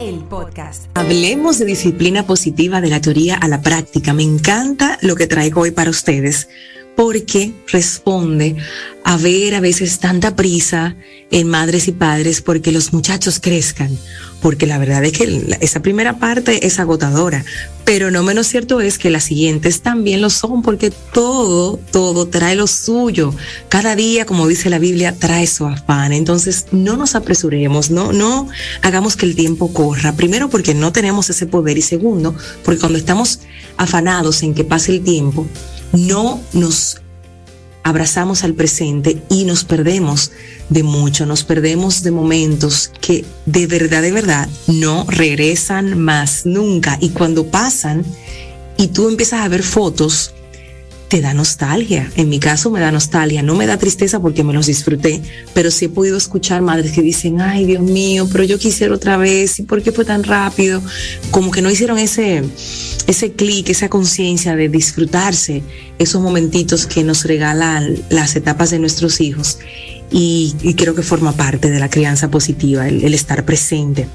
el podcast. Hablemos de disciplina positiva de la teoría a la práctica. Me encanta lo que traigo hoy para ustedes porque responde a ver a veces tanta prisa en madres y padres porque los muchachos crezcan, porque la verdad es que esa primera parte es agotadora, pero no menos cierto es que las siguientes también lo son porque todo, todo trae lo suyo. Cada día, como dice la Biblia, trae su afán. Entonces, no nos apresuremos, no, no hagamos que el tiempo corra. Primero porque no tenemos ese poder y segundo, porque cuando estamos afanados en que pase el tiempo, no nos abrazamos al presente y nos perdemos de mucho, nos perdemos de momentos que de verdad, de verdad, no regresan más nunca. Y cuando pasan y tú empiezas a ver fotos, te da nostalgia. En mi caso me da nostalgia, no me da tristeza porque me los disfruté, pero sí he podido escuchar madres que dicen, ay Dios mío, pero yo quisiera otra vez, ¿y por qué fue tan rápido? Como que no hicieron ese, ese clic, esa conciencia de disfrutarse esos momentitos que nos regalan las etapas de nuestros hijos. Y, creo que forma parte de la crianza positiva, el estar presente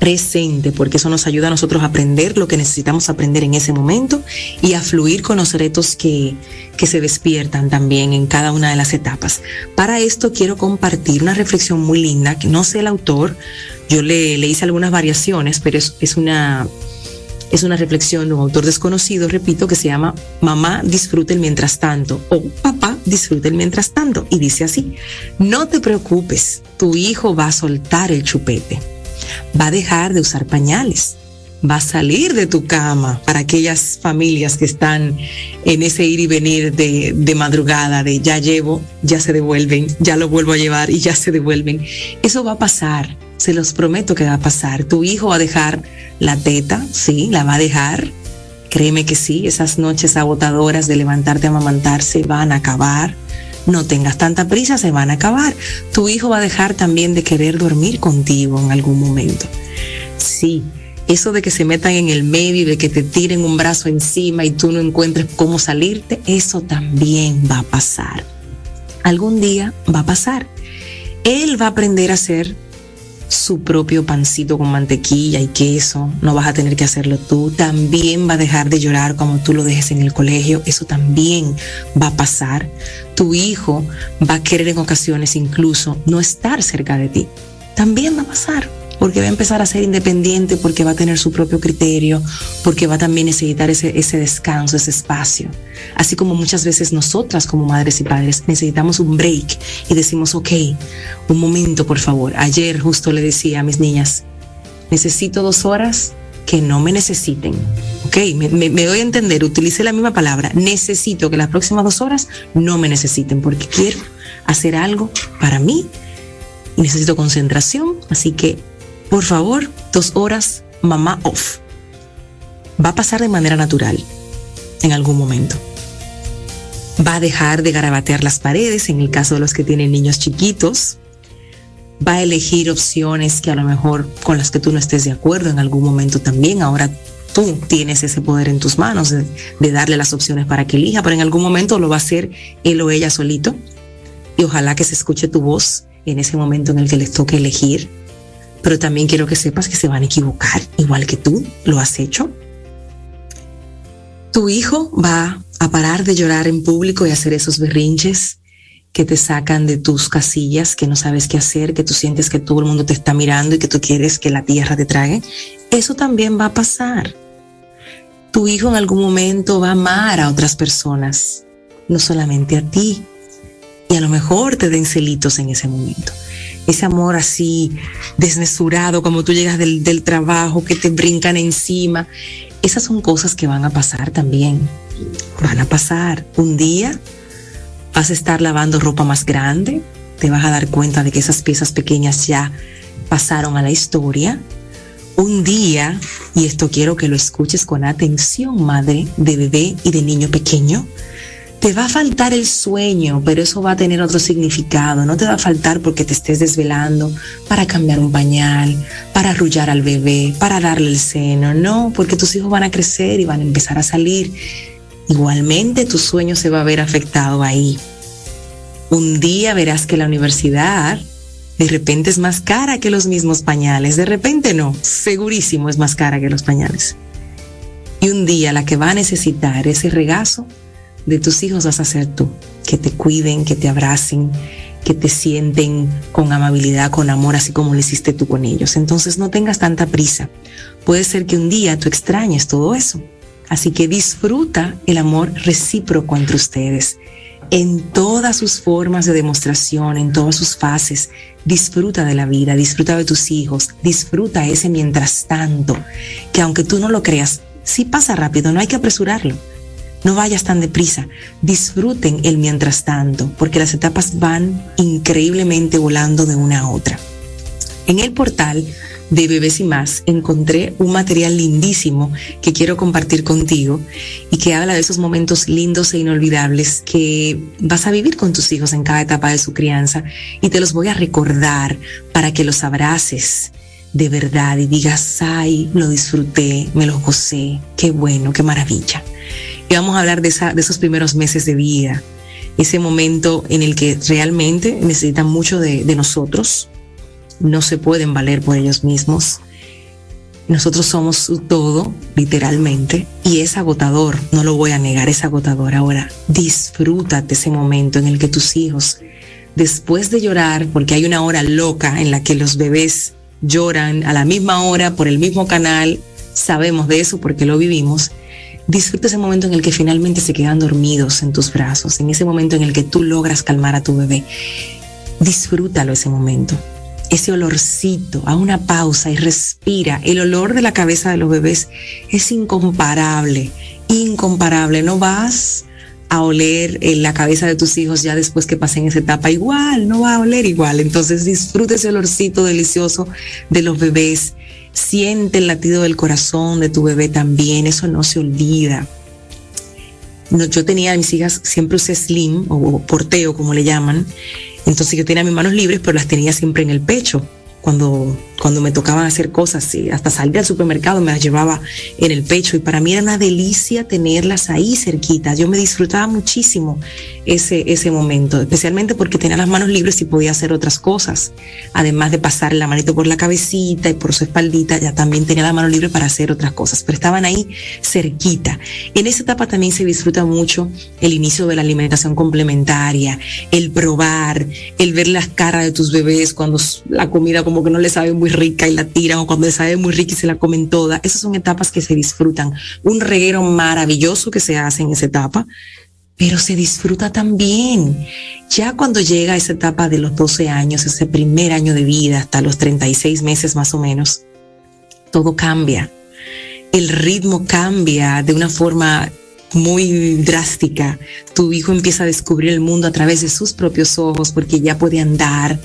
presente, porque eso nos ayuda a nosotros a aprender lo que necesitamos aprender en ese momento y a fluir con los retos que, que se despiertan también en cada una de las etapas. Para esto quiero compartir una reflexión muy linda, que no sé el autor, yo le, le hice algunas variaciones, pero es, es una es una reflexión de un autor desconocido, repito, que se llama Mamá disfrute el mientras tanto o Papá disfrute el mientras tanto. Y dice así, no te preocupes, tu hijo va a soltar el chupete va a dejar de usar pañales, va a salir de tu cama para aquellas familias que están en ese ir y venir de, madrugada, de ya llevo, ya se devuelven, ya lo vuelvo a llevar y ya se devuelven. Eso va a pasar, se los prometo que va a pasar. Tu hijo va a dejar la teta, sí, la va a dejar. Créeme que sí, esas noches agotadoras de levantarte a amamantarse van a acabar no tengas tanta prisa, se van a acabar. Tu hijo va a dejar también de querer dormir contigo en algún momento. Sí, eso de que se metan en el medio y de que te tiren un brazo encima y tú no encuentres cómo salirte, eso también va a pasar. Algún día va a pasar. Él va a aprender a ser su propio pancito con mantequilla y queso, no vas a tener que hacerlo tú. También va a dejar de llorar como tú lo dejes en el colegio, eso también va a pasar. Tu hijo va a querer en ocasiones incluso no estar cerca de ti. También va a pasar porque va a empezar a ser independiente, porque va a tener su propio criterio, porque va a también necesitar ese, ese descanso, ese espacio. Así como muchas veces nosotras como madres y padres necesitamos un break y decimos, ok, un momento por favor. Ayer justo le decía a mis niñas, necesito dos horas que no me necesiten. Ok, me, me, doy a entender, utilicé la misma palabra. Necesito que las próximas dos horas no me necesiten porque quiero hacer algo para mí y necesito concentración. Así que por favor, dos horas mamá off. Va a pasar de manera natural en algún momento. Va a dejar de garabatear las paredes en el caso de los que tienen niños chiquitos. Va a elegir opciones que a lo mejor con las que tú no estés de acuerdo en algún momento también. Ahora tú tienes ese poder en tus manos de, darle las opciones para que elija, pero en algún momento lo va a hacer él o ella solito. Y ojalá que se escuche tu voz en ese momento en el que les toque elegir pero también quiero que sepas que se van a equivocar, igual que tú lo has hecho. Tu hijo va a parar de llorar en público y hacer esos berrinches que te sacan de tus casillas, que no sabes qué hacer, que tú sientes que todo el mundo te está mirando y que tú quieres que la tierra te trague. Eso también va a pasar. Tu hijo en algún momento va a amar a otras personas, no solamente a ti. Y a lo mejor te den celitos en ese momento ese amor así desmesurado, como tú llegas del, del trabajo, que te brincan encima. Esas son cosas que van a pasar también. Van a pasar. Un día vas a estar lavando ropa más grande, te vas a dar cuenta de que esas piezas pequeñas ya pasaron a la historia. Un día, y esto quiero que lo escuches con atención, madre de bebé y de niño pequeño, te va a faltar el sueño, pero eso va a tener otro significado. No te va a faltar porque te estés desvelando para cambiar un pañal, para arrullar al bebé, para darle el seno. No, porque tus hijos van a crecer y van a empezar a salir. Igualmente tu sueño se va a ver afectado ahí. Un día verás que la universidad de repente es más cara que los mismos pañales. De repente no, segurísimo es más cara que los pañales. Y un día la que va a necesitar ese regazo de tus hijos vas a ser tú, que te cuiden, que te abracen, que te sienten con amabilidad, con amor, así como lo hiciste tú con ellos. Entonces no tengas tanta prisa. Puede ser que un día tú extrañes todo eso. Así que disfruta el amor recíproco entre ustedes en todas sus formas de demostración, en todas sus fases. Disfruta de la vida, disfruta de tus hijos, disfruta ese mientras tanto, que aunque tú no lo creas, sí pasa rápido, no hay que apresurarlo. No vayas tan deprisa. Disfruten el mientras tanto, porque las etapas van increíblemente volando de una a otra. En el portal de Bebés y más encontré un material lindísimo que quiero compartir contigo y que habla de esos momentos lindos e inolvidables que vas a vivir con tus hijos en cada etapa de su crianza y te los voy a recordar para que los abraces de verdad y digas, ay, lo disfruté, me los gocé, qué bueno, qué maravilla. Y vamos a hablar de, esa, de esos primeros meses de vida, ese momento en el que realmente necesitan mucho de, nosotros, no se pueden valer por ellos mismos. Nosotros somos su todo, literalmente, y es agotador, no lo voy a negar, es agotador. Ahora, disfrútate ese momento en el que tus hijos, después de llorar, porque hay una hora loca en la que los bebés lloran a la misma hora por el mismo canal, sabemos de eso porque lo vivimos, Disfruta ese momento en el que finalmente se quedan dormidos en tus brazos, en ese momento en el que tú logras calmar a tu bebé. Disfrútalo ese momento. Ese olorcito, a una pausa y respira. El olor de la cabeza de los bebés es incomparable, incomparable. No vas a oler en la cabeza de tus hijos ya después que pasen esa etapa igual, no va a oler igual. Entonces disfruta ese olorcito delicioso de los bebés Siente el latido del corazón de tu bebé también, eso no se olvida. Yo tenía a mis hijas, siempre usé slim o porteo, como le llaman. Entonces yo tenía mis manos libres, pero las tenía siempre en el pecho cuando, cuando me tocaban hacer cosas, hasta salir al supermercado me las llevaba en el pecho y para mí era una delicia tenerlas ahí cerquitas. Yo me disfrutaba muchísimo ese, ese momento, especialmente porque tenía las manos libres y podía hacer otras cosas. Además de pasar la manito por la cabecita y por su espaldita, ya también tenía la mano libre para hacer otras cosas, pero estaban ahí cerquita. En esa etapa también se disfruta mucho el inicio de la alimentación complementaria, el probar, el ver las caras de tus bebés cuando la comida como que no le sabe muy rica y la tiran, o cuando le sabe muy rica y se la comen toda. Esas son etapas que se disfrutan. Un reguero maravilloso que se hace en esa etapa, pero se disfruta también. Ya cuando llega esa etapa de los 12 años, ese primer año de vida, hasta los 36 meses más o menos, todo cambia. El ritmo cambia de una forma muy drástica. Tu hijo empieza a descubrir el mundo a través de sus propios ojos porque ya puede andar,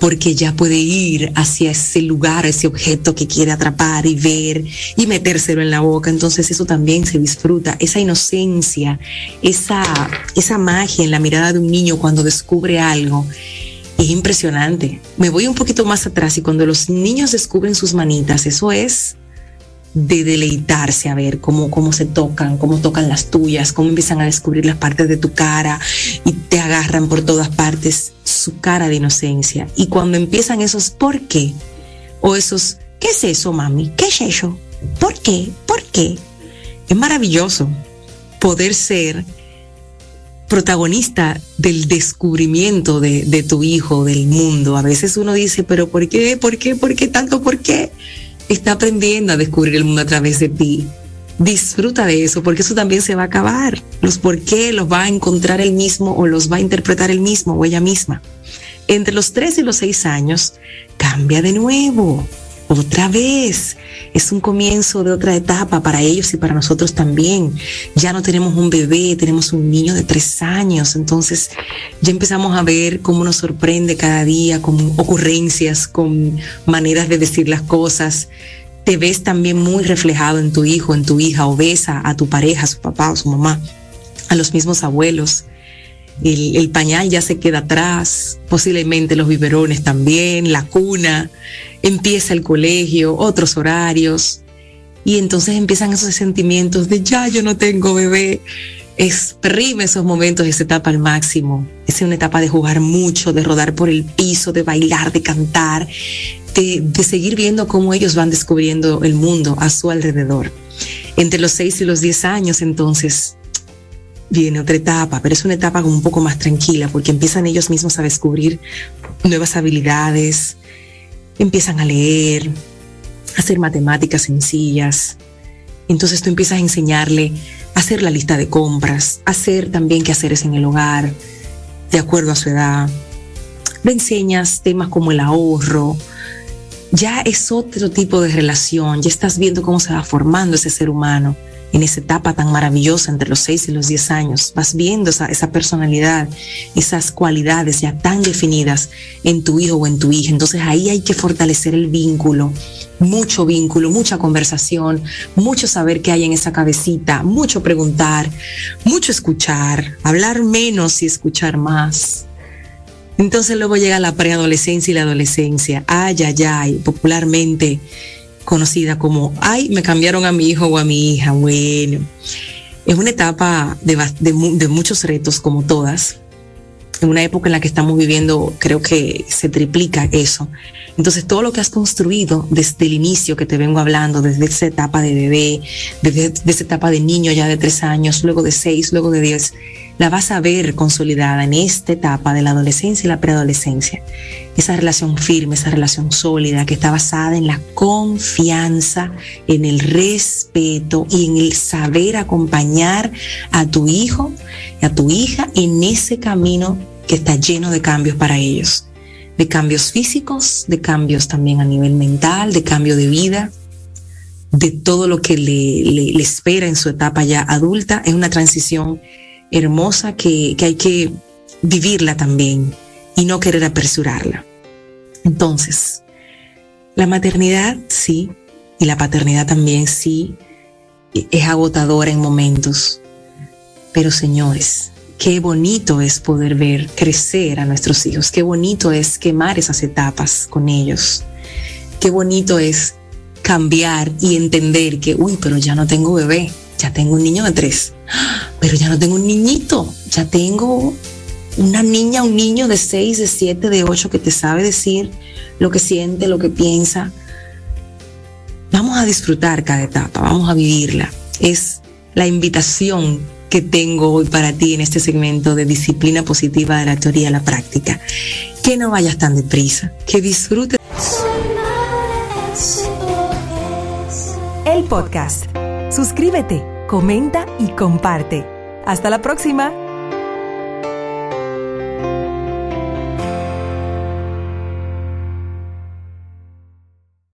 porque ya puede ir hacia ese lugar, ese objeto que quiere atrapar y ver y metérselo en la boca. Entonces eso también se disfruta, esa inocencia, esa, esa magia en la mirada de un niño cuando descubre algo. Es impresionante. Me voy un poquito más atrás y cuando los niños descubren sus manitas, eso es de deleitarse a ver cómo, cómo se tocan, cómo tocan las tuyas, cómo empiezan a descubrir las partes de tu cara y te agarran por todas partes su cara de inocencia. Y cuando empiezan esos ¿por qué? O esos ¿qué es eso, mami? ¿Qué es eso? ¿Por qué? ¿Por qué? Es maravilloso poder ser protagonista del descubrimiento de, de tu hijo, del mundo. A veces uno dice, pero ¿por qué? ¿Por qué? ¿Por qué tanto? ¿Por qué? Está aprendiendo a descubrir el mundo a través de ti. Disfruta de eso, porque eso también se va a acabar. Los por qué los va a encontrar él mismo o los va a interpretar él mismo o ella misma. Entre los tres y los seis años, cambia de nuevo. Otra vez. Es un comienzo de otra etapa para ellos y para nosotros también. Ya no tenemos un bebé, tenemos un niño de tres años. Entonces ya empezamos a ver cómo nos sorprende cada día con ocurrencias, con maneras de decir las cosas. Te ves también muy reflejado en tu hijo, en tu hija, o ves a, tu pareja, a su papá o su mamá, a los mismos abuelos. El, pañal ya se queda atrás, posiblemente los biberones también, la cuna, empieza el colegio, otros horarios, y entonces empiezan esos sentimientos de ya yo no tengo bebé. Exprime esos momentos, esa etapa al máximo. Es una etapa de jugar mucho, de rodar por el piso, de bailar, de cantar, de, de seguir viendo cómo ellos van descubriendo el mundo a su alrededor. Entre los 6 y los 10 años, entonces, viene otra etapa, pero es una etapa un poco más tranquila porque empiezan ellos mismos a descubrir nuevas habilidades, empiezan a leer, a hacer matemáticas sencillas. Entonces tú empiezas a enseñarle a hacer la lista de compras, a hacer también qué hacer en el hogar, de acuerdo a su edad. Le enseñas temas como el ahorro. Ya es otro tipo de relación, ya estás viendo cómo se va formando ese ser humano en esa etapa tan maravillosa entre los 6 y los 10 años. Vas viendo esa, esa, personalidad, esas cualidades ya tan definidas en tu hijo o en tu hija. Entonces ahí hay que fortalecer el vínculo, mucho vínculo, mucha conversación, mucho saber qué hay en esa cabecita, mucho preguntar, mucho escuchar, hablar menos y escuchar más. Entonces luego llega la preadolescencia y la adolescencia. Ay, ay, ay, popularmente conocida como, ay, me cambiaron a mi hijo o a mi hija. Bueno, es una etapa de, de, muchos retos como todas. En una época en la que estamos viviendo, creo que se triplica eso. Entonces, todo lo que has construido desde el inicio que te vengo hablando, desde esa etapa de bebé, desde, esa etapa de niño ya de tres años, luego de seis, luego de diez, la vas a ver consolidada en esta etapa de la adolescencia y la preadolescencia. Esa relación firme, esa relación sólida que está basada en la confianza, en el respeto y en el saber acompañar a tu hijo y a tu hija en ese camino que está lleno de cambios para ellos. De cambios físicos, de cambios también a nivel mental, de cambio de vida, de todo lo que le, le espera en su etapa ya adulta. Es una transición hermosa que, que hay que vivirla también y no querer apresurarla. Entonces, la maternidad sí, y la paternidad también sí, es agotadora en momentos. Pero señores, qué bonito es poder ver crecer a nuestros hijos, qué bonito es quemar esas etapas con ellos, qué bonito es cambiar y entender que, uy, pero ya no tengo bebé, ya tengo un niño de tres, pero ya no tengo un niñito, ya tengo una niña, un niño de seis, de siete, de ocho que te sabe decir lo que siente, lo que piensa. Vamos a disfrutar cada etapa, vamos a vivirla. Es la invitación que tengo hoy para ti en este segmento de disciplina positiva de la teoría a la práctica. Que no vayas tan deprisa, que disfrutes. El podcast. Suscríbete comenta y comparte. Hasta la próxima.